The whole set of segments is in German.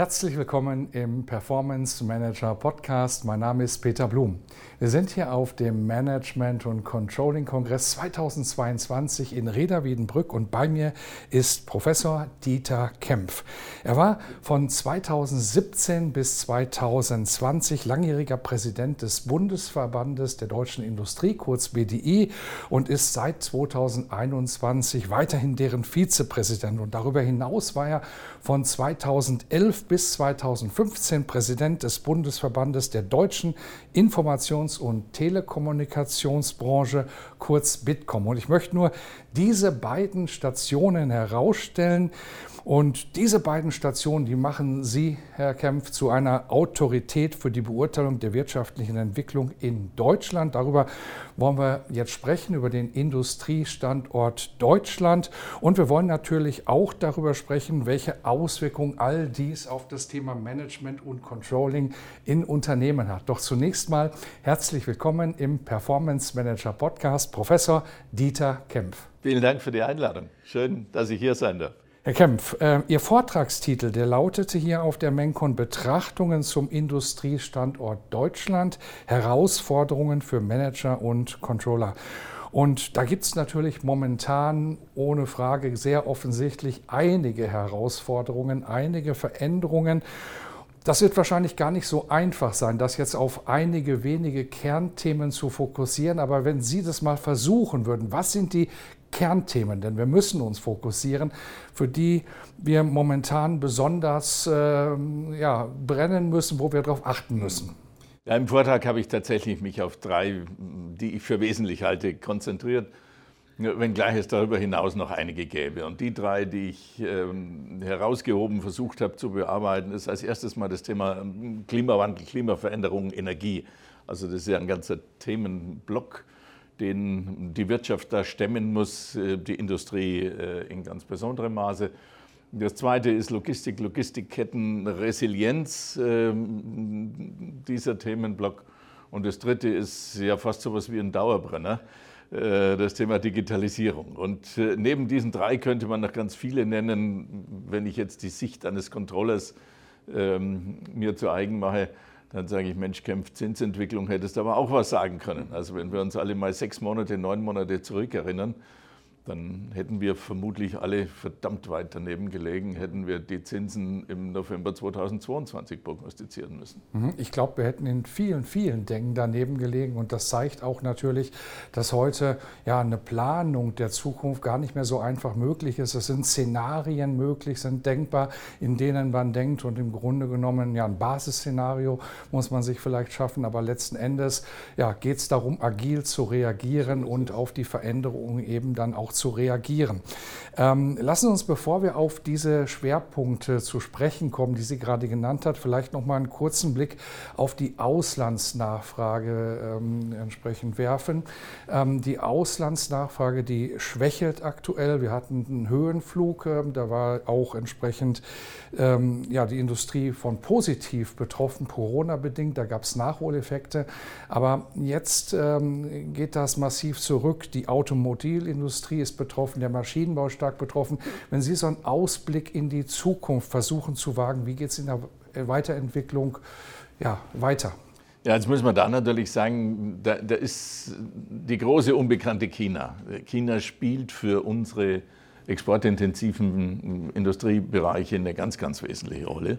Herzlich willkommen im Performance Manager Podcast. Mein Name ist Peter Blum. Wir sind hier auf dem Management und Controlling Kongress 2022 in Reda Wiedenbrück und bei mir ist Professor Dieter Kempf. Er war von 2017 bis 2020 langjähriger Präsident des Bundesverbandes der deutschen Industrie, kurz BDI, und ist seit 2021 weiterhin deren Vizepräsident. Und darüber hinaus war er von 2011 bis 2015 Präsident des Bundesverbandes der deutschen Informations- und Telekommunikationsbranche, kurz Bitkom. Und ich möchte nur diese beiden Stationen herausstellen, und diese beiden Stationen, die machen Sie, Herr Kempf, zu einer Autorität für die Beurteilung der wirtschaftlichen Entwicklung in Deutschland. Darüber wollen wir jetzt sprechen, über den Industriestandort Deutschland. Und wir wollen natürlich auch darüber sprechen, welche Auswirkungen all dies auf das Thema Management und Controlling in Unternehmen hat. Doch zunächst mal herzlich willkommen im Performance Manager Podcast, Professor Dieter Kempf. Vielen Dank für die Einladung. Schön, dass ich hier sein darf. Herr Kempf, äh, Ihr Vortragstitel, der lautete hier auf der Mencon Betrachtungen zum Industriestandort Deutschland, Herausforderungen für Manager und Controller. Und da gibt es natürlich momentan ohne Frage sehr offensichtlich einige Herausforderungen, einige Veränderungen. Das wird wahrscheinlich gar nicht so einfach sein, das jetzt auf einige wenige Kernthemen zu fokussieren. Aber wenn Sie das mal versuchen würden, was sind die Kernthemen, denn wir müssen uns fokussieren, für die wir momentan besonders äh, ja, brennen müssen, wo wir darauf achten müssen. Ja, Im Vortrag habe ich tatsächlich mich auf drei, die ich für wesentlich halte, konzentriert, wenngleich es darüber hinaus noch einige gäbe. Und die drei, die ich ähm, herausgehoben versucht habe zu bearbeiten, ist als erstes mal das Thema ähm, Klimawandel, Klimaveränderung, Energie. Also das ist ja ein ganzer Themenblock den die Wirtschaft da stemmen muss, äh, die Industrie äh, in ganz besonderem Maße. Das zweite ist Logistik, Logistikketten, Resilienz, ähm, dieser Themenblock. Und das dritte ist ja fast so etwas wie ein Dauerbrenner, äh, das Thema Digitalisierung. Und neben diesen drei könnte man noch ganz viele nennen, wenn ich jetzt die Sicht eines Controllers ähm, mir zu eigen mache dann sage ich, Mensch, kämpft Zinsentwicklung, hättest aber auch was sagen können. Also wenn wir uns alle mal sechs Monate, neun Monate zurückerinnern, dann hätten wir vermutlich alle verdammt weit daneben gelegen, hätten wir die Zinsen im November 2022 prognostizieren müssen. Mhm. Ich glaube, wir hätten in vielen, vielen Dingen daneben gelegen und das zeigt auch natürlich, dass heute ja eine Planung der Zukunft gar nicht mehr so einfach möglich ist. Es sind Szenarien möglich, sind denkbar, in denen man denkt und im Grunde genommen ja ein Basisszenario muss man sich vielleicht schaffen, aber letzten Endes ja, geht es darum, agil zu reagieren und auf die Veränderungen eben dann auch zu zu reagieren. Ähm, lassen Sie uns, bevor wir auf diese Schwerpunkte zu sprechen kommen, die Sie gerade genannt hat, vielleicht noch mal einen kurzen Blick auf die Auslandsnachfrage ähm, entsprechend werfen. Ähm, die Auslandsnachfrage, die schwächelt aktuell. Wir hatten einen Höhenflug, äh, da war auch entsprechend ähm, ja, die Industrie von positiv betroffen, Corona-bedingt. Da gab es Nachholeffekte. Aber jetzt ähm, geht das massiv zurück. Die Automobilindustrie ist ist betroffen, der Maschinenbau stark betroffen. Wenn Sie so einen Ausblick in die Zukunft versuchen zu wagen, wie geht es in der Weiterentwicklung ja, weiter? Ja, jetzt muss man da natürlich sagen, da, da, ist die große Unbekannte China. China spielt für unsere exportintensiven Industriebereiche eine ganz, ganz wesentliche Rolle.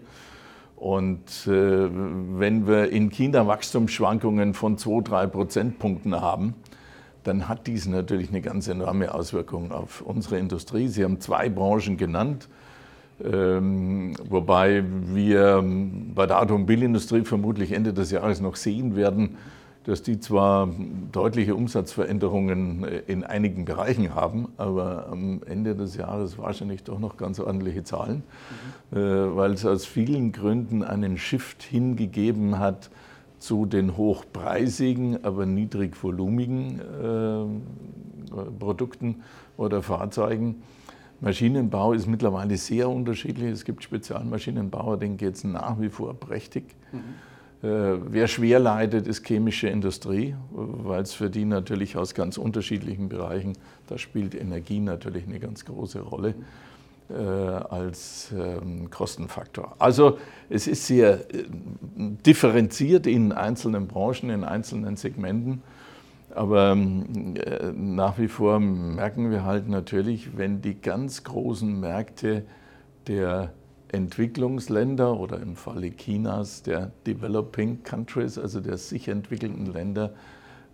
Und äh, wenn wir in China Wachstumsschwankungen von 2, 3 Prozentpunkten haben, dann hat dies natürlich eine ganz enorme Auswirkung auf unsere Industrie. Sie haben zwei Branchen genannt, ähm, wobei wir bei der Automobilindustrie vermutlich Ende des Jahres noch sehen werden, dass die zwar deutliche Umsatzveränderungen äh, in einigen Bereichen haben, aber am Ende des Jahres wahrscheinlich doch noch ganz ordentliche Zahlen, mhm. Äh, weil es aus vielen Gründen einen Shift hingegeben hat, zu den hochpreisigen, aber niedrigvolumigen äh, Produkten oder Fahrzeugen. Maschinenbau ist mittlerweile sehr unterschiedlich. Es gibt Spezialmaschinenbauer, denen geht es nach wie vor prächtig. Mhm. Äh, wer schwer leidet, ist chemische Industrie, weil es für die natürlich aus ganz unterschiedlichen Bereichen, da spielt Energie natürlich eine ganz große Rolle. äh, als ähm, Kostenfaktor. Also es ist sehr äh, differenziert in einzelnen Branchen, in einzelnen Segmenten. Aber äh, nach wie vor merken wir halt natürlich, wenn die ganz großen Märkte der Entwicklungsländer oder im Falle Chinas der Developing Countries, also der sich entwickelnden Länder,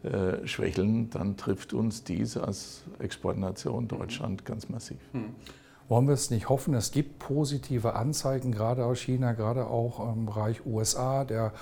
äh, schwächeln, dann trifft uns dies als Exportnation Deutschland ganz massiv. Hm. Wollen wir es nicht hoffen? Es gibt positive Anzeigen, gerade aus China, gerade auch im Bereich USA. Der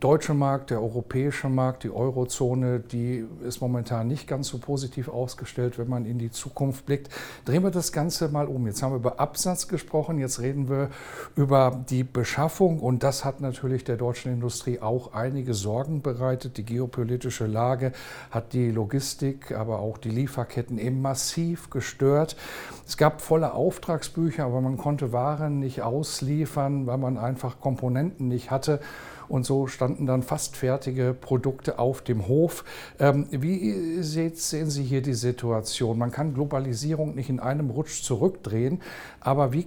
deutsche Markt, der europäische Markt, die Eurozone, die ist momentan nicht ganz so positiv ausgestellt, wenn man in die Zukunft blickt. Drehen wir das Ganze mal um. Jetzt haben wir über Absatz gesprochen, jetzt reden wir über die Beschaffung und das hat natürlich der deutschen Industrie auch einige Sorgen bereitet. Die geopolitische Lage hat die Logistik, aber auch die Lieferketten eben massiv gestört. Es gab volle Auftragsbücher, aber man konnte Waren nicht ausliefern, weil man einfach Komponenten nicht hatte. Und so standen dann fast fertige Produkte auf dem Hof. Ähm, wie sehen Sie hier die Situation? Man kann Globalisierung nicht in einem Rutsch zurückdrehen, aber wie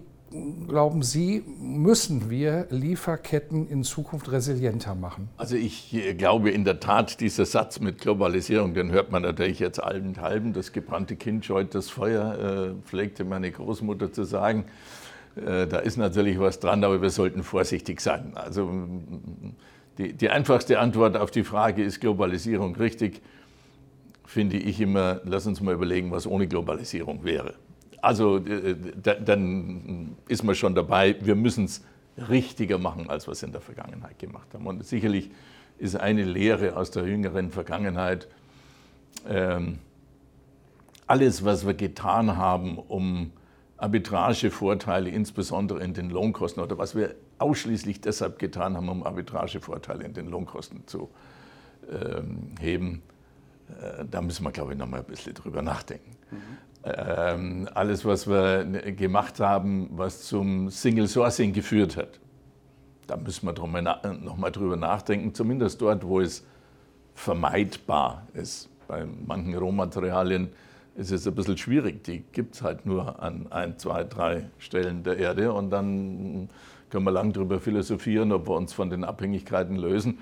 glauben Sie, müssen wir Lieferketten in Zukunft resilienter machen? Also ich glaube in der Tat, dieser Satz mit Globalisierung, den hört man natürlich jetzt allenthalben. Das gebrannte Kind scheut das Feuer, äh, pflegte meine Großmutter zu sagen. Äh, da ist natürlich was dran, aber wir sollten vorsichtig sein. Also die, die einfachste Antwort auf die Frage, ist Globalisierung richtig, finde ich immer, lass uns mal überlegen, was ohne Globalisierung wäre. Also äh, dann ist man schon dabei, wir müssen es richtiger machen, als wir es in der Vergangenheit gemacht haben. Und sicherlich ist eine Lehre aus der jüngeren Vergangenheit, ähm, alles, was wir getan haben, um Arbitragevorteile, insbesondere in den Lohnkosten, oder was wir ausschließlich deshalb getan haben, um Arbitragevorteile in den Lohnkosten zu ähm, heben, äh, da müssen wir, glaube ich, noch mal ein bisschen drüber nachdenken. Mhm. Ähm, alles, was wir gemacht haben, was zum Single Sourcing geführt hat, da müssen wir drum noch mal drüber nachdenken, zumindest dort, wo es vermeidbar ist. Bei manchen Rohmaterialien ist es ein bisschen schwierig. Die gibt es halt nur an ein, zwei, drei Stellen der Erde und dann können wir lang darüber philosophieren, ob wir uns von den Abhängigkeiten lösen.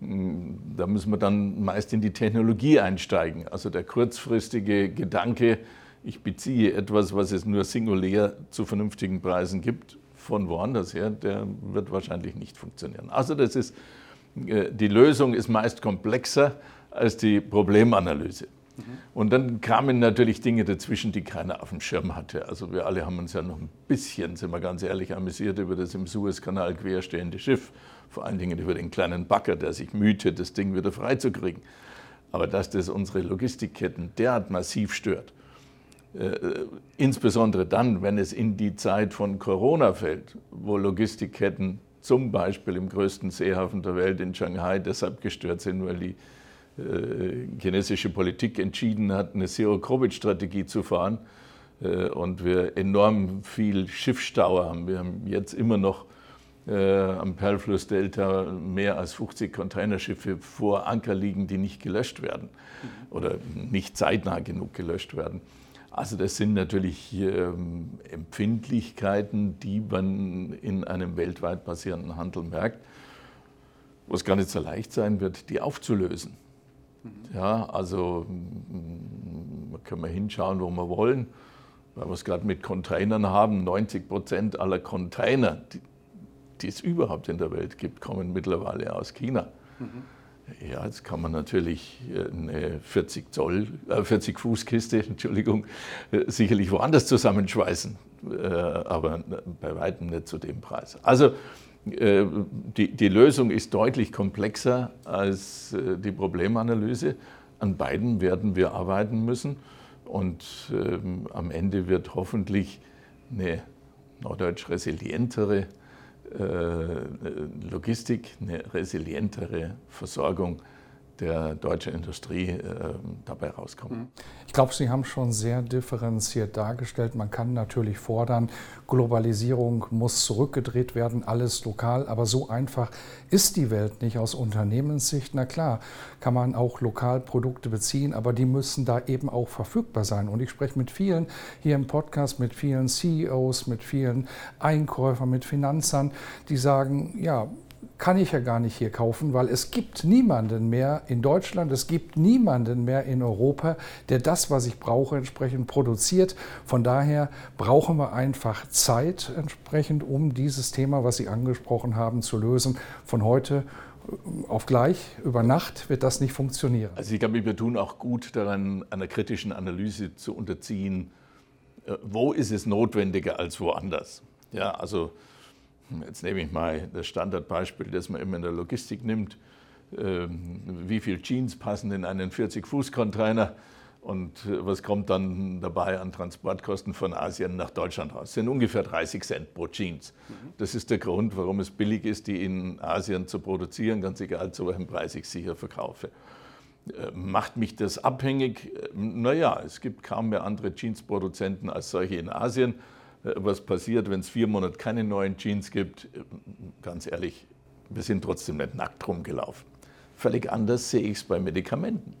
Da müssen wir dann meist in die Technologie einsteigen. Also der kurzfristige Gedanke, ich beziehe etwas, was es nur singulär zu vernünftigen Preisen gibt, von woanders her, der wird wahrscheinlich nicht funktionieren. Also das ist, äh, die Lösung ist meist komplexer als die Problemanalyse. Und dann kamen natürlich Dinge dazwischen, die keiner auf dem Schirm hatte. Also wir alle haben uns ja noch ein bisschen, sind wir ganz ehrlich, amüsiert über das im Suezkanal querstehende Schiff. Vor allen Dingen über den kleinen Bagger, der sich mühte, das Ding wieder freizukriegen. Aber dass das unsere Logistikketten derart massiv stört, äh, insbesondere dann, wenn es in die Zeit von Corona fällt, wo Logistikketten zum Beispiel im größten Seehafen der Welt in Shanghai deshalb gestört sind, weil die äh, chinesische Politik entschieden hat, eine Zero-Covid-Strategie zu fahren äh, und wir enorm viel Schiffsstau haben. Wir haben jetzt immer noch äh, am Perlflussdelta mehr als 50 Containerschiffe vor Anker liegen, die nicht gelöscht werden oder nicht zeitnah genug gelöscht werden. Also das sind natürlich ähm, Empfindlichkeiten, die man in einem weltweit basierenden Handel merkt, wo es gar nicht so leicht sein wird, die aufzulösen. Ja, also da können wir hinschauen, wo wir wollen. Weil wir es gerade mit Containern haben, 90 Prozent aller Container, die, die, es überhaupt in der Welt gibt, kommen mittlerweile aus China. Mhm. Ja, jetzt kann man natürlich eine 40 Zoll, äh 40 Fuß Kiste, Entschuldigung, äh, sicherlich woanders zusammenschweißen, äh, aber bei weitem nicht zu dem Preis. Also äh, die, die, Lösung ist deutlich komplexer als äh, die Problemanalyse. An beiden werden wir arbeiten müssen und ähm, am Ende wird hoffentlich eine norddeutsch resilientere äh, Logistik, eine resilientere Versorgung der deutschen Industrie äh, dabei rauskommen. Mhm. Ich glaube, Sie haben schon sehr differenziert dargestellt. Man kann natürlich fordern, Globalisierung muss zurückgedreht werden, alles lokal, aber so einfach ist die Welt nicht aus Unternehmenssicht. Na klar, kann man auch lokal Produkte beziehen, aber die müssen da eben auch verfügbar sein. Und ich spreche mit vielen hier im Podcast, mit vielen CEOs, mit vielen Einkäufern, mit Finanzern, die sagen, ja, kann ich ja gar nicht hier kaufen, weil es gibt niemanden mehr in Deutschland, es gibt niemanden mehr in Europa, der das, was ich brauche, entsprechend produziert. Von daher brauchen wir einfach Zeit entsprechend, um dieses Thema, was Sie angesprochen haben, zu lösen. Von heute auf gleich, über Nacht wird das nicht funktionieren. Also ich glaube, wir tun auch gut daran, einer kritischen Analyse zu unterziehen, äh, wo ist es notwendiger als woanders. Ja, also Jetzt nehme ich mal das Standardbeispiel, das man immer in der Logistik nimmt. Ähm, wie viele Jeans passen in einen 40-Fuß-Container und äh, was kommt dann dabei an Transportkosten von Asien nach Deutschland raus? Das sind ungefähr 30 Cent pro Jeans. Das ist der Grund, warum es billig ist, die in Asien zu produzieren, ganz egal zu welchem Preis ich sie hier verkaufe. Äh, macht mich das abhängig? Äh, naja, es gibt kaum mehr andere Jeansproduzenten als solche in Asien. Was passiert, wenn es vier Monate keine neuen Jeans gibt. Ganz ehrlich, wir sind trotzdem nicht nackt rumgelaufen. Völlig anders sehe ich es bei Medikamenten.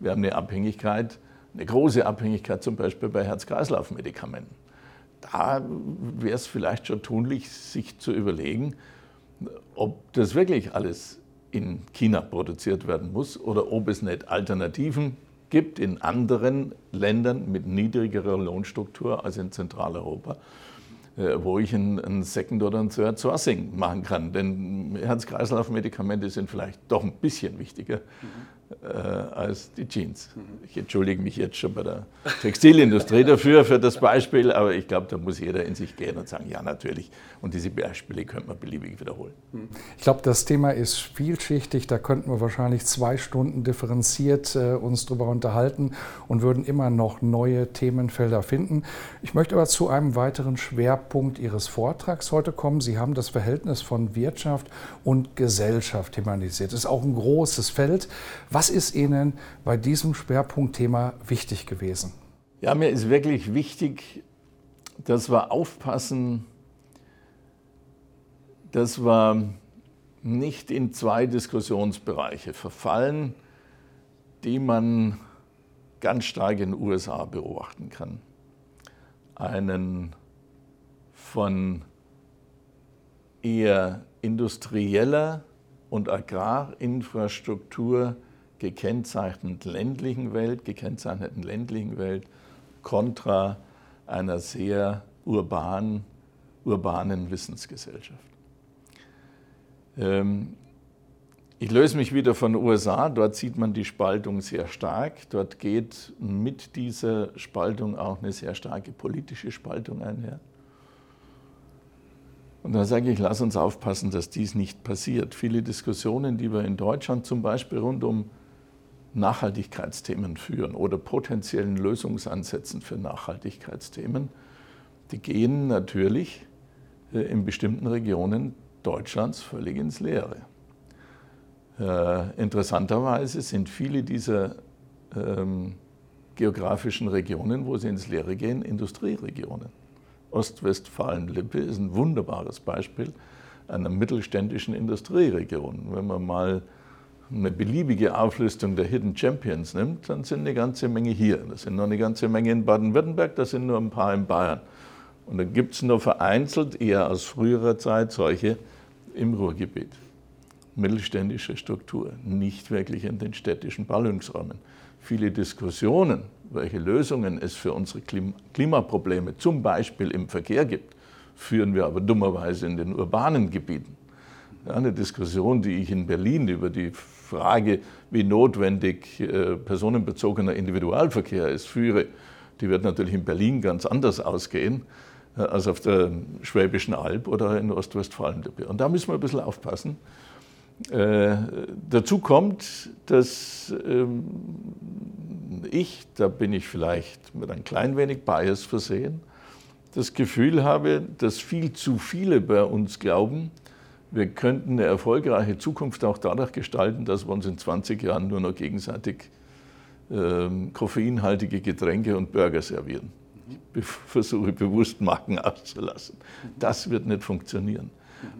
Wir haben eine Abhängigkeit, eine große Abhängigkeit zum Beispiel bei Herz-Kreislauf-Medikamenten. Da wäre es vielleicht schon tunlich, sich zu überlegen, ob das wirklich alles in China produziert werden muss oder ob es nicht Alternativen gibt in anderen Ländern mit niedrigerer Lohnstruktur als in Zentraleuropa, äh, wo ich ein, Second- oder ein Third Sourcing machen kann. Denn Herz-Kreislauf-Medikamente sind vielleicht doch ein bisschen wichtiger. Äh, als die Jeans. Ich entschuldige mich jetzt schon bei der Textilindustrie dafür, für das Beispiel, aber ich glaube, da muss jeder in sich gehen und sagen, ja natürlich. Und diese Beispiele könnte man beliebig wiederholen. Ich glaube, das Thema ist vielschichtig. Da könnten wir wahrscheinlich zwei Stunden differenziert äh, uns darüber unterhalten und würden immer noch neue Themenfelder finden. Ich möchte aber zu einem weiteren Schwerpunkt Ihres Vortrags heute kommen. Sie haben das Verhältnis von Wirtschaft und Gesellschaft thematisiert. Das ist auch ein großes Feld. Was was ist Ihnen bei diesem Schwerpunktthema wichtig gewesen? Ja, mir ist wirklich wichtig, dass wir aufpassen, dass wir nicht in zwei Diskussionsbereiche verfallen, die man ganz stark in den USA beobachten kann. Einen von eher industrieller und Agrarinfrastruktur gekennzeichneten ländlichen Welt, gekennzeichneten ländlichen Welt kontra einer sehr urban, urbanen Wissensgesellschaft. Ähm, ich löse mich wieder von den USA, dort sieht man die Spaltung sehr stark. Dort geht mit dieser Spaltung auch eine sehr starke politische Spaltung einher. Und da sage ich, lass uns aufpassen, dass dies nicht passiert. Viele Diskussionen, die wir in Deutschland zum Beispiel rund um Nachhaltigkeitsthemen führen oder potenziellen Lösungsansätzen für Nachhaltigkeitsthemen, die gehen natürlich äh, in bestimmten Regionen Deutschlands völlig ins Leere. Äh, interessanterweise sind viele dieser ähm, geografischen Regionen, wo sie ins Leere gehen, Industrieregionen. Ostwestfalen-Lippe ist ein wunderbares Beispiel einer mittelständischen Industrieregion. Wenn man mal eine beliebige Auflistung der Hidden Champions nimmt, dann sind eine ganze Menge hier. Das sind noch eine ganze Menge in Baden-Württemberg, das sind nur ein paar in Bayern. Und dann gibt es nur vereinzelt, eher aus früherer Zeit, solche im Ruhrgebiet. Mittelständische Struktur, nicht wirklich in den städtischen Ballungsräumen. Viele Diskussionen, welche Lösungen es für unsere Klimaprobleme zum Beispiel im Verkehr gibt, führen wir aber dummerweise in den urbanen Gebieten. Ja, eine Diskussion, die ich in Berlin über die Frage, wie notwendig äh, personenbezogener Individualverkehr ist, führe, die wird natürlich in Berlin ganz anders ausgehen äh, als auf der Schwäbischen Alb oder in Ostwestfalen. Und da müssen wir ein bisschen aufpassen. Äh, dazu kommt, dass ähm, ich, da bin ich vielleicht mit ein klein wenig Bias versehen, das Gefühl habe, dass viel zu viele bei uns glauben, wir könnten eine erfolgreiche Zukunft auch dadurch gestalten, dass wir uns in 20 Jahren nur noch gegenseitig ähm, koffeinhaltige Getränke und Burger servieren. Ich versuche bewusst Marken auszulassen. Das wird nicht funktionieren.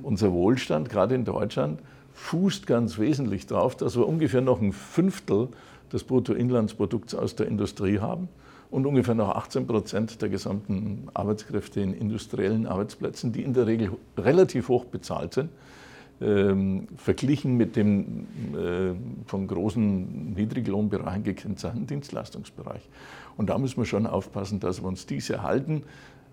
Unser Wohlstand, gerade in Deutschland, fußt ganz wesentlich darauf, dass wir ungefähr noch ein Fünftel des Bruttoinlandsprodukts aus der Industrie haben und ungefähr noch 18 Prozent der gesamten Arbeitskräfte in industriellen Arbeitsplätzen, die in der Regel relativ hoch bezahlt sind, ähm, verglichen mit dem äh, von großen Niedriglohnbereichen gekennzeichneten Dienstleistungsbereich. Und da müssen wir schon aufpassen, dass wir uns diese halten.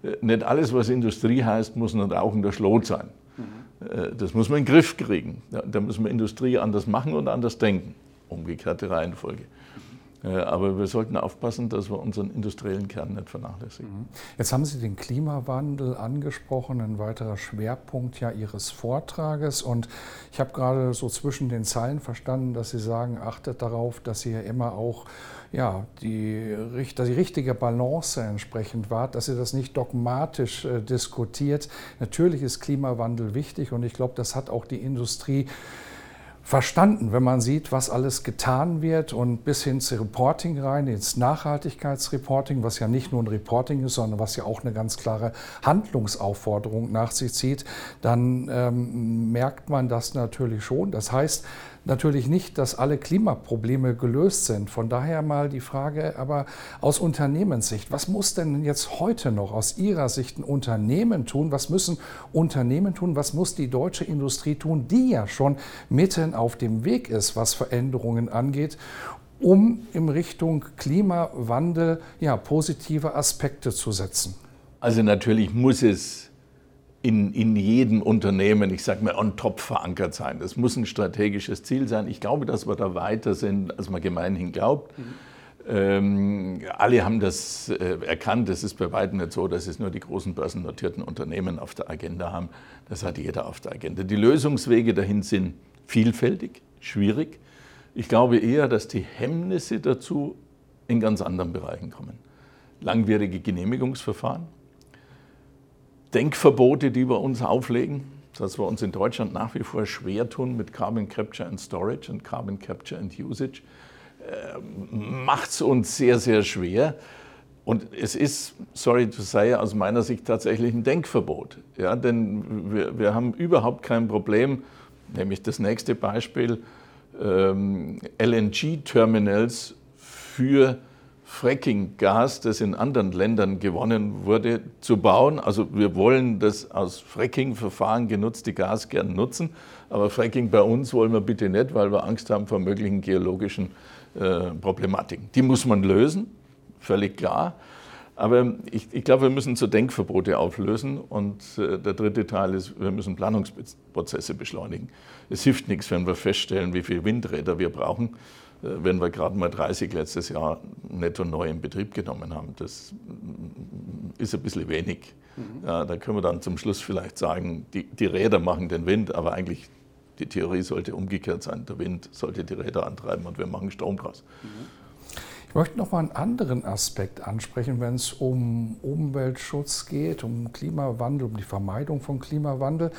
Äh, nicht alles, was Industrie heißt, muss ein rauchender Schlot sein. Mhm. Äh, das muss man in den Griff kriegen. Da müssen wir Industrie anders machen und anders denken. Umgekehrte Reihenfolge. Äh, aber wir sollten aufpassen, dass wir unseren industriellen Kern nicht vernachlässigen. Mhm. Jetzt haben Sie den Klimawandel angesprochen, ein weiterer Schwerpunkt ja Ihres Vortrages. Und ich habe gerade so zwischen den Zeilen verstanden, dass Sie sagen, achtet darauf, dass ihr immer auch ja, die, die richtige Balance entsprechend wahrt, dass ihr das nicht dogmatisch äh, diskutiert. Natürlich ist Klimawandel wichtig und ich glaube, das hat auch die Industrie verstanden, wenn man sieht, was alles getan wird und bis hin zu Reporting rein, ins Nachhaltigkeitsreporting, was ja nicht nur ein Reporting ist, sondern was ja auch eine ganz klare Handlungsaufforderung nach sich zieht, dann ähm, merkt man das natürlich schon. Das heißt, natürlich nicht, dass alle Klimaprobleme gelöst sind. Von daher mal die Frage, aber aus Unternehmenssicht, was muss denn jetzt heute noch aus Ihrer Sicht ein Unternehmen tun? Was müssen Unternehmen tun? Was muss die deutsche Industrie tun, die ja schon mitten auf dem Weg ist, was Veränderungen angeht? um in Richtung Klimawandel ja, positive Aspekte zu setzen? Also natürlich muss es in, in jedem Unternehmen, ich sage mal, on top verankert sein. Das muss ein strategisches Ziel sein. Ich glaube, dass wir da weiter sind, als man gemeinhin glaubt. Mhm. Ähm, alle haben das äh, erkannt. Es ist bei weitem nicht so, dass es nur die großen börsennotierten Unternehmen auf der Agenda haben. Das hat jeder auf der Agenda. Die Lösungswege dahin sind vielfältig, schwierig. Ich glaube eher, dass die Hemmnisse dazu in ganz anderen Bereichen kommen. Langwierige Genehmigungsverfahren, Denkverbote, die wir uns auflegen, dass wir uns in Deutschland nach wie vor schwer tun mit Carbon Capture and Storage und Carbon Capture and Usage, äh, macht es uns sehr, sehr schwer. Und es ist, sorry to say, aus meiner Sicht tatsächlich ein Denkverbot. Ja, denn wir, wir haben überhaupt kein Problem, nämlich das nächste Beispiel, ähm, LNG-Terminals für Fracking-Gas, das in anderen Ländern gewonnen wurde, zu bauen. Also wir wollen das aus Fracking-Verfahren genutzte Gas gern nutzen, aber Fracking bei uns wollen wir bitte nicht, weil wir Angst haben vor möglichen geologischen äh, Problematiken. Die muss man lösen, völlig klar. Aber ich, ich glaube, wir müssen zu Denkverbote auflösen. Und äh, der dritte Teil ist, wir müssen Planungsprozesse beschleunigen. Es hilft nichts, wenn wir feststellen, wie viele Windräder wir brauchen wenn wir gerade mal 30 letztes Jahr netto neu in Betrieb genommen haben. Das ist ein bisschen wenig. Mhm. Da können wir dann zum Schluss vielleicht sagen, die, die Räder machen den Wind, aber eigentlich die Theorie sollte umgekehrt sein. Der Wind sollte die Räder antreiben und wir machen Strom draus. Ich möchte noch mal einen anderen Aspekt ansprechen, wenn es um Umweltschutz geht, um Klimawandel, um die Vermeidung von Klimawandel.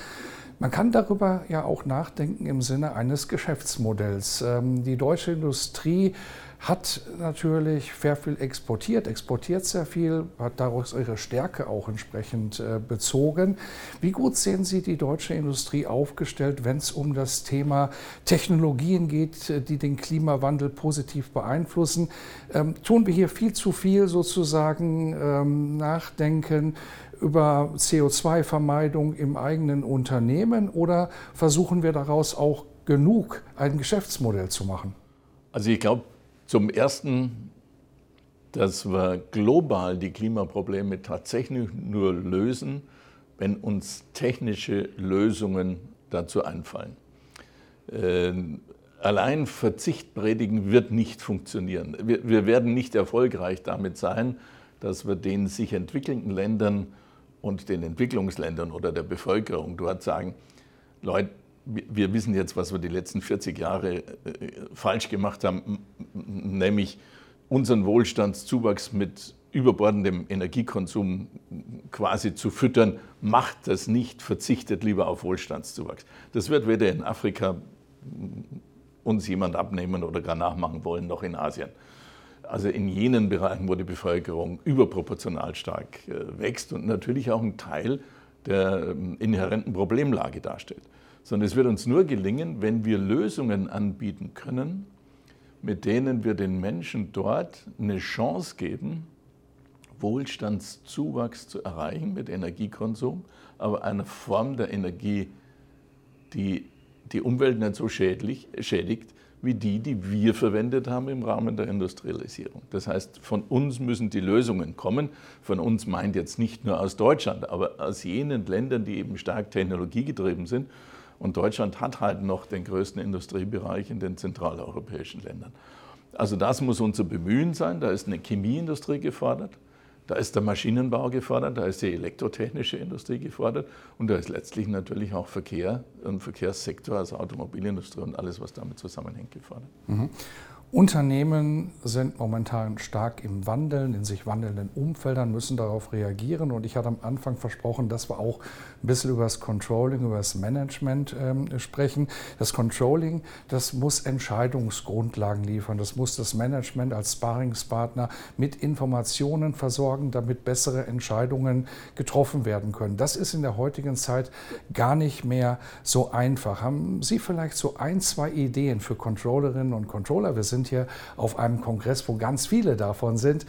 Man kann darüber ja auch nachdenken im Sinne eines Geschäftsmodells. Ähm, die deutsche Industrie hat natürlich sehr viel exportiert, exportiert sehr viel, hat daraus ihre Stärke auch entsprechend äh, bezogen. Wie gut sehen Sie die deutsche Industrie aufgestellt, wenn es um das Thema Technologien geht, äh, die den Klimawandel positiv beeinflussen? Ähm, tun wir hier viel zu viel sozusagen ähm, nachdenken? über CO2-Vermeidung im eigenen Unternehmen oder versuchen wir daraus auch genug ein Geschäftsmodell zu machen? Also ich glaube zum Ersten, dass wir global die Klimaprobleme tatsächlich nur lösen, wenn uns technische Lösungen dazu einfallen. Äh, allein Verzicht predigen wird nicht funktionieren. Wir, werden nicht erfolgreich damit sein, dass wir den sich entwickelnden Ländern und den Entwicklungsländern oder der Bevölkerung dort sagen, Leute, wir wissen jetzt, was wir die letzten 40 Jahre äh, falsch gemacht haben, nämlich unseren Wohlstandszuwachs mit überbordendem Energiekonsum quasi zu füttern, macht das nicht, verzichtet lieber auf Wohlstandszuwachs. Das wird weder in Afrika uns jemand abnehmen oder gar nachmachen wollen, noch in Asien. Also in jenen Bereichen, wo die Bevölkerung überproportional stark äh, wächst und natürlich auch ein Teil der ähm, inhärenten Problemlage darstellt. Sondern es wird uns nur gelingen, wenn wir Lösungen anbieten können, mit denen wir den Menschen dort eine Chance geben, Wohlstandszuwachs zu erreichen mit Energiekonsum, aber einer Form der Energie, die die Umwelt nicht so schädlich, schädigt, wie die, die wir verwendet haben im Rahmen der Industrialisierung. Das heißt, von uns müssen die Lösungen kommen. Von uns meint jetzt nicht nur aus Deutschland, aber aus jenen Ländern, die eben stark technologiegetrieben sind. Und Deutschland hat halt noch den größten Industriebereich in den zentraleuropäischen Ländern. Also das muss unser Bemühen sein. Da ist eine Chemieindustrie gefordert. Da ist der Maschinenbau gefordert, da ist die elektrotechnische Industrie gefordert und da ist letztlich natürlich auch Verkehr und Verkehrssektor, also Automobilindustrie und alles, was damit zusammenhängt, gefordert. Mhm. Unternehmen sind momentan stark im Wandeln, in sich wandelnden Umfeldern, müssen darauf reagieren. Und ich hatte am Anfang versprochen, dass wir auch ein bisschen über das Controlling, über das Management ähm, sprechen. Das Controlling, das muss Entscheidungsgrundlagen liefern. Das muss das Management als Sparingspartner mit Informationen versorgen, damit bessere Entscheidungen getroffen werden können. Das ist in der heutigen Zeit gar nicht mehr so einfach. Haben Sie vielleicht so ein, zwei Ideen für Controllerinnen und Controller? Wir sind sind hier auf einem Kongress, wo ganz viele davon sind,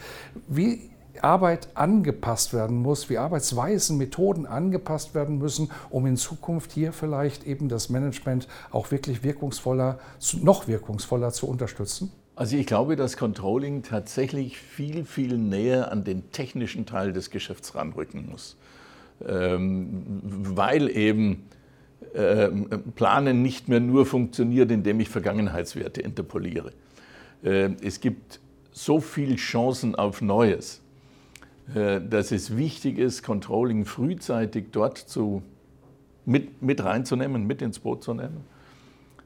wie Arbeit angepasst werden muss, wie Arbeitsweisen, Methoden angepasst werden müssen, um in Zukunft hier vielleicht eben das Management auch wirklich wirkungsvoller, noch wirkungsvoller zu unterstützen? Also ich glaube, dass Controlling tatsächlich viel, viel näher an den technischen Teil des Geschäfts ranrücken muss, ähm, weil eben ähm, Planen nicht mehr nur funktioniert, indem ich Vergangenheitswerte interpoliere. Äh, es gibt so viele Chancen auf Neues, äh, dass es wichtig ist, Controlling frühzeitig dort zu, mit, mit reinzunehmen, mit ins Boot zu nehmen,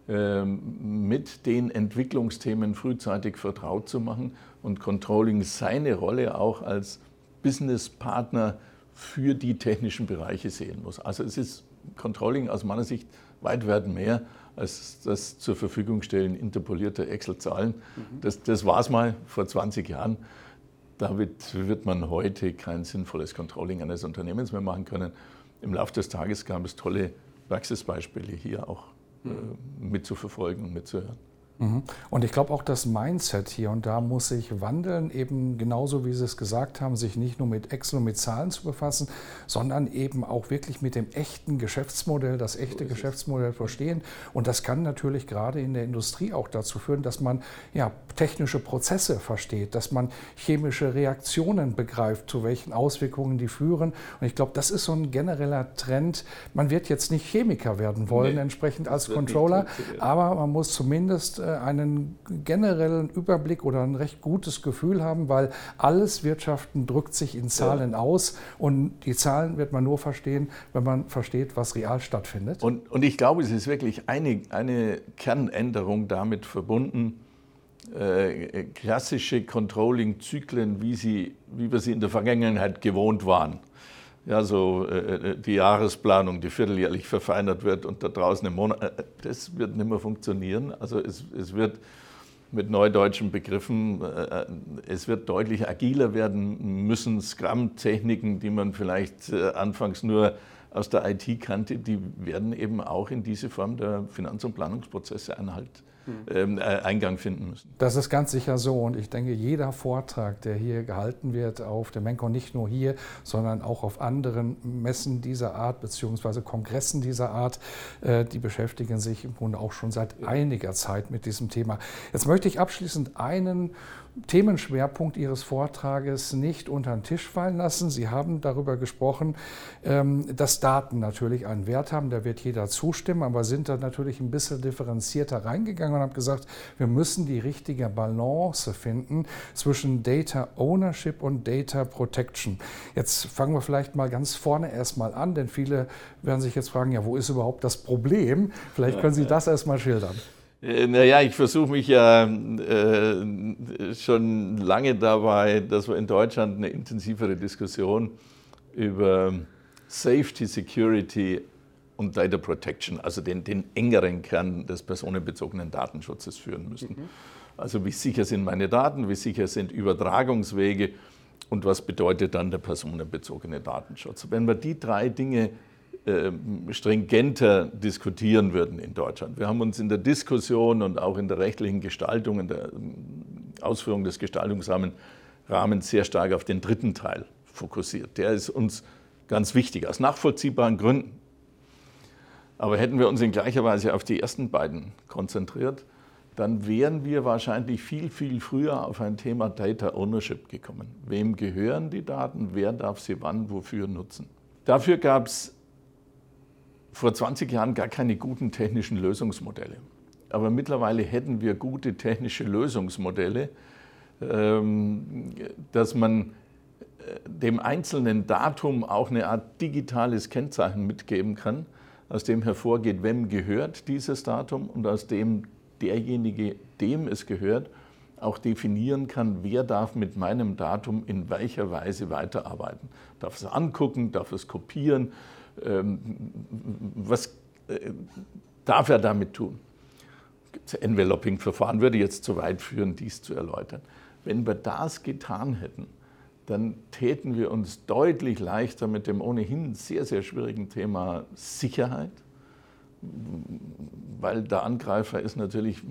ähm, mit den Entwicklungsthemen frühzeitig vertraut zu machen und Controlling seine Rolle auch als Businesspartner für die technischen Bereiche sehen muss. Also es ist Controlling aus meiner Sicht weit weit mehr als das zur Verfügung stellen interpolierte Excel-Zahlen. Mhm. Das, das war es mal vor 20 Jahren. Damit wird man heute kein sinnvolles Controlling eines Unternehmens mehr machen können. Im Laufe des Tages gab es tolle Praxisbeispiele hier auch mhm. äh, mitzuverfolgen und mitzuhören. Mhm. Und ich glaube auch das Mindset hier und da muss sich wandeln, eben genauso wie Sie es gesagt haben, sich nicht nur mit Excel und mit Zahlen zu befassen, sondern eben auch wirklich mit dem echten Geschäftsmodell, das echte Geschäftsmodell verstehen. Und das kann natürlich gerade in der Industrie auch dazu führen, dass man ja, technische Prozesse versteht, dass man chemische Reaktionen begreift, zu welchen Auswirkungen die führen. Und ich glaube, das ist so ein genereller Trend. Man wird jetzt nicht Chemiker werden wollen, nee, entsprechend als Controller, aber man muss zumindest einen generellen Überblick oder ein recht gutes Gefühl haben, weil alles Wirtschaften drückt sich in Zahlen ja. aus und die Zahlen wird man nur verstehen, wenn man versteht, was real stattfindet. Und, und ich glaube, es ist wirklich eine, eine Kernänderung damit verbunden, äh, klassische Controlling-Zyklen, wie, wie wir sie in der Vergangenheit gewohnt waren ja, so äh, äh, die Jahresplanung, die vierteljährlich verfeinert wird und da draußen im Monat, äh, das wird nicht mehr funktionieren. Also es, es wird mit neudeutschen Begriffen, äh, es wird deutlich agiler werden müssen. Scrum-Techniken, die man vielleicht äh, anfangs nur aus der IT kannte, die werden eben auch in diese Form der Finanz- und Planungsprozesse Einhalt ähm, äh, Eingang finden müssen. Das ist ganz sicher so und ich denke, jeder Vortrag, der hier gehalten wird auf der Menko, nicht nur hier, sondern auch auf anderen Messen dieser Art beziehungsweise Kongressen dieser Art, äh, die beschäftigen sich im Grunde auch schon seit einiger Zeit mit diesem Thema. Jetzt möchte ich abschließend einen Themenschwerpunkt Ihres Vortrages nicht unter den Tisch fallen lassen. Sie haben darüber gesprochen, ähm, dass Daten natürlich einen Wert haben. Da wird jeder zustimmen, aber sind da natürlich ein bisschen differenzierter reingegangen und haben gesagt, wir müssen die richtige Balance finden zwischen Data Ownership und Data Protection. Jetzt fangen wir vielleicht mal ganz vorne erstmal an, denn viele werden sich jetzt fragen, ja, wo ist überhaupt das Problem? Vielleicht können Sie das erstmal schildern. Äh, naja, ich versuche mich ja äh, schon lange dabei, dass wir in Deutschland eine intensivere Diskussion über Safety, Security und Data Protection, also den, den engeren Kern des personenbezogenen Datenschutzes führen müssen. Mhm. Also wie sicher sind meine Daten, wie sicher sind Übertragungswege und was bedeutet dann der personenbezogene Datenschutz. Wenn wir die drei Dinge äh, stringenter diskutieren würden in Deutschland. Wir haben uns in der Diskussion und auch in der rechtlichen Gestaltung, in der ähm, Ausführung des Gestaltungsrahmens sehr stark auf den dritten Teil fokussiert. Der ist uns ganz wichtig, aus nachvollziehbaren Gründen. Aber hätten wir uns in gleicher Weise auf die ersten beiden konzentriert, dann wären wir wahrscheinlich viel, viel früher auf ein Thema Data Ownership gekommen. Wem gehören die Daten? Wer darf sie wann, wofür nutzen? Dafür gab es vor 20 Jahren gar keine guten technischen Lösungsmodelle. Aber mittlerweile hätten wir gute technische Lösungsmodelle, ähm, dass man äh, dem einzelnen Datum auch eine Art digitales Kennzeichen mitgeben kann, aus dem hervorgeht, wem gehört dieses Datum und aus dem derjenige, dem es gehört, auch definieren kann, wer darf mit meinem Datum in welcher Weise weiterarbeiten. Darf es angucken, darf es kopieren, was äh, darf er damit tun? Enveloping-Verfahren würde jetzt zu weit führen, dies zu erläutern. Wenn wir das getan hätten, dann täten wir uns deutlich leichter mit dem ohnehin sehr, sehr schwierigen Thema Sicherheit, weil der Angreifer ist natürlich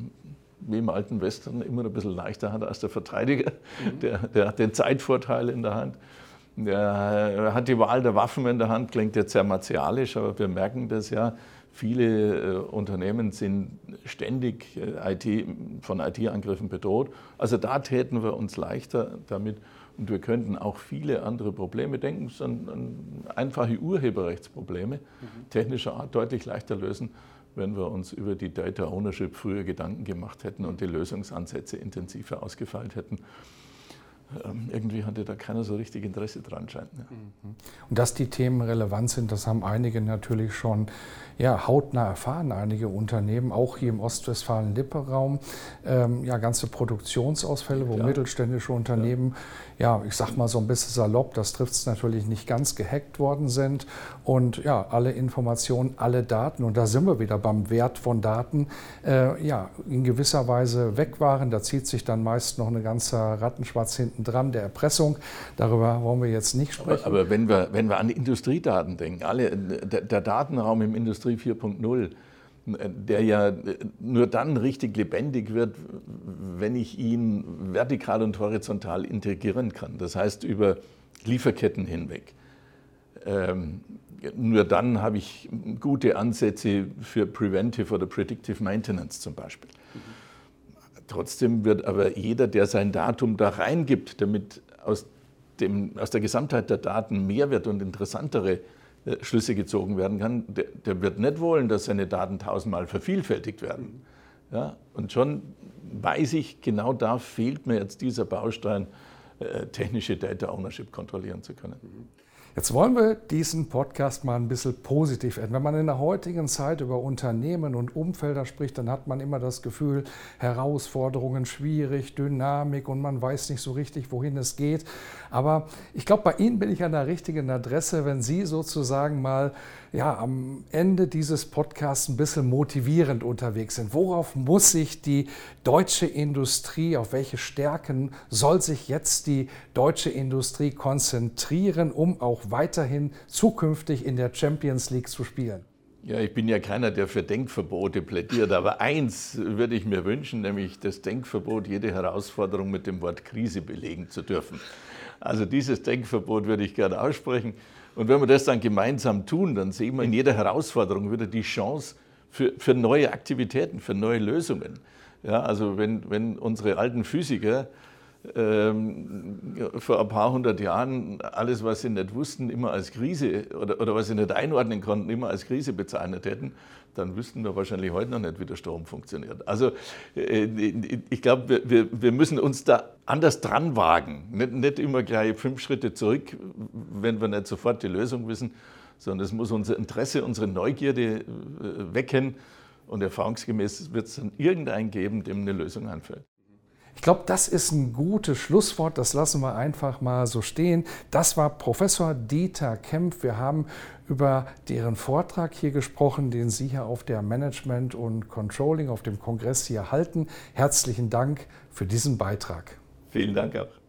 wie im alten Western immer ein bisschen leichter hat als der Verteidiger. Mhm. Der, der hat den Zeitvorteil in der Hand. Der hat die Wahl der Waffen in der Hand, klingt jetzt sehr martialisch, aber wir merken das ja. Viele äh, Unternehmen sind ständig äh, IT, von IT-Angriffen bedroht. Also da täten wir uns leichter damit und wir könnten auch viele andere Probleme, denken Sie an, an einfache Urheberrechtsprobleme mhm. technischer Art deutlich leichter lösen, wenn wir uns über die Data Ownership früher Gedanken gemacht hätten und die Lösungsansätze intensiver ausgefeilt hätten. Ähm, irgendwie hatte da keiner so richtig Interesse dran, scheint. Ja. Mhm. Und dass die Themen relevant sind, das haben einige natürlich schon ja, hautnah erfahren, einige Unternehmen, auch hier im Ostwestfalen-Lippe-Raum, ähm, ja, ganze Produktionsausfälle, wo ja. mittelständische Unternehmen, ja. ich sag mal so ein bisschen salopp, das trifft es natürlich nicht ganz, gehackt worden sind und ja, alle Informationen, alle Daten, und da sind wir wieder beim Wert von Daten, äh, ja, in gewisser Weise weg waren. Da zieht sich dann meist noch ein ganzer Rattenschwarz hinten dran, der Erpressung. Darüber wollen wir jetzt nicht sprechen. Aber, aber wenn, wir, wenn wir an Industriedaten denken, alle, der, der Datenraum im Industrie 4.0, der ja nur dann richtig lebendig wird, wenn ich ihn vertikal und horizontal integrieren kann. Das heißt über Lieferketten hinweg. Ähm, nur dann habe ich gute Ansätze für Preventive oder Predictive Maintenance zum Beispiel. Mhm. Trotzdem wird aber jeder, der sein Datum da reingibt, damit aus, dem, aus der Gesamtheit der Daten Mehrwert und interessantere äh, Schlüsse gezogen werden kann, der, der, wird nicht wollen, dass seine Daten tausendmal vervielfältigt werden. Ja, und schon weiß ich, genau da fehlt mir jetzt dieser Baustein, äh, technische Data Ownership kontrollieren zu können. Jetzt wollen wir diesen Podcast mal ein bisschen positiv enden. Wenn man in der heutigen Zeit über Unternehmen und Umfelder spricht, dann hat man immer das Gefühl, Herausforderungen schwierig, Dynamik und man weiß nicht so richtig, wohin es geht. Aber ich glaube, bei Ihnen bin ich an der richtigen Adresse, wenn Sie sozusagen mal ja, am Ende dieses Podcasts ein bisschen motivierend unterwegs sind. Worauf muss sich die deutsche Industrie, auf welche Stärken soll sich jetzt die deutsche Industrie konzentrieren, um auch weiterhin zukünftig in der Champions League zu spielen? Ja, ich bin ja keiner, der für Denkverbote plädiert, aber eins würde ich mir wünschen, nämlich das Denkverbot, jede Herausforderung mit dem Wort Krise belegen zu dürfen. Also dieses Denkverbot würde ich gerne aussprechen. Und wenn wir das dann gemeinsam tun, dann sehen wir in jeder Herausforderung wieder die Chance für, für neue Aktivitäten, für neue Lösungen. Ja, also wenn, wenn unsere alten Physiker ähm, vor ein paar hundert Jahren alles, was sie nicht wussten, immer als Krise oder, oder was sie nicht einordnen konnten, immer als Krise bezeichnet hätten, dann wüssten wir wahrscheinlich heute noch nicht, wie der Strom funktioniert. Also äh, ich glaube, wir, wir müssen uns da anders dran wagen. Nicht, nicht immer gleich fünf Schritte zurück, wenn wir nicht sofort die Lösung wissen, sondern es muss unser Interesse, unsere Neugierde äh, wecken und erfahrungsgemäß wird es dann irgendeinen geben, dem eine Lösung einfällt. Ich glaube, das ist ein gutes Schlusswort. Das lassen wir einfach mal so stehen. Das war Professor Dieter Kempf. Wir haben über deren Vortrag hier gesprochen, den Sie hier auf der Management und Controlling auf dem Kongress hier halten. Herzlichen Dank für diesen Beitrag. Vielen Dank auch.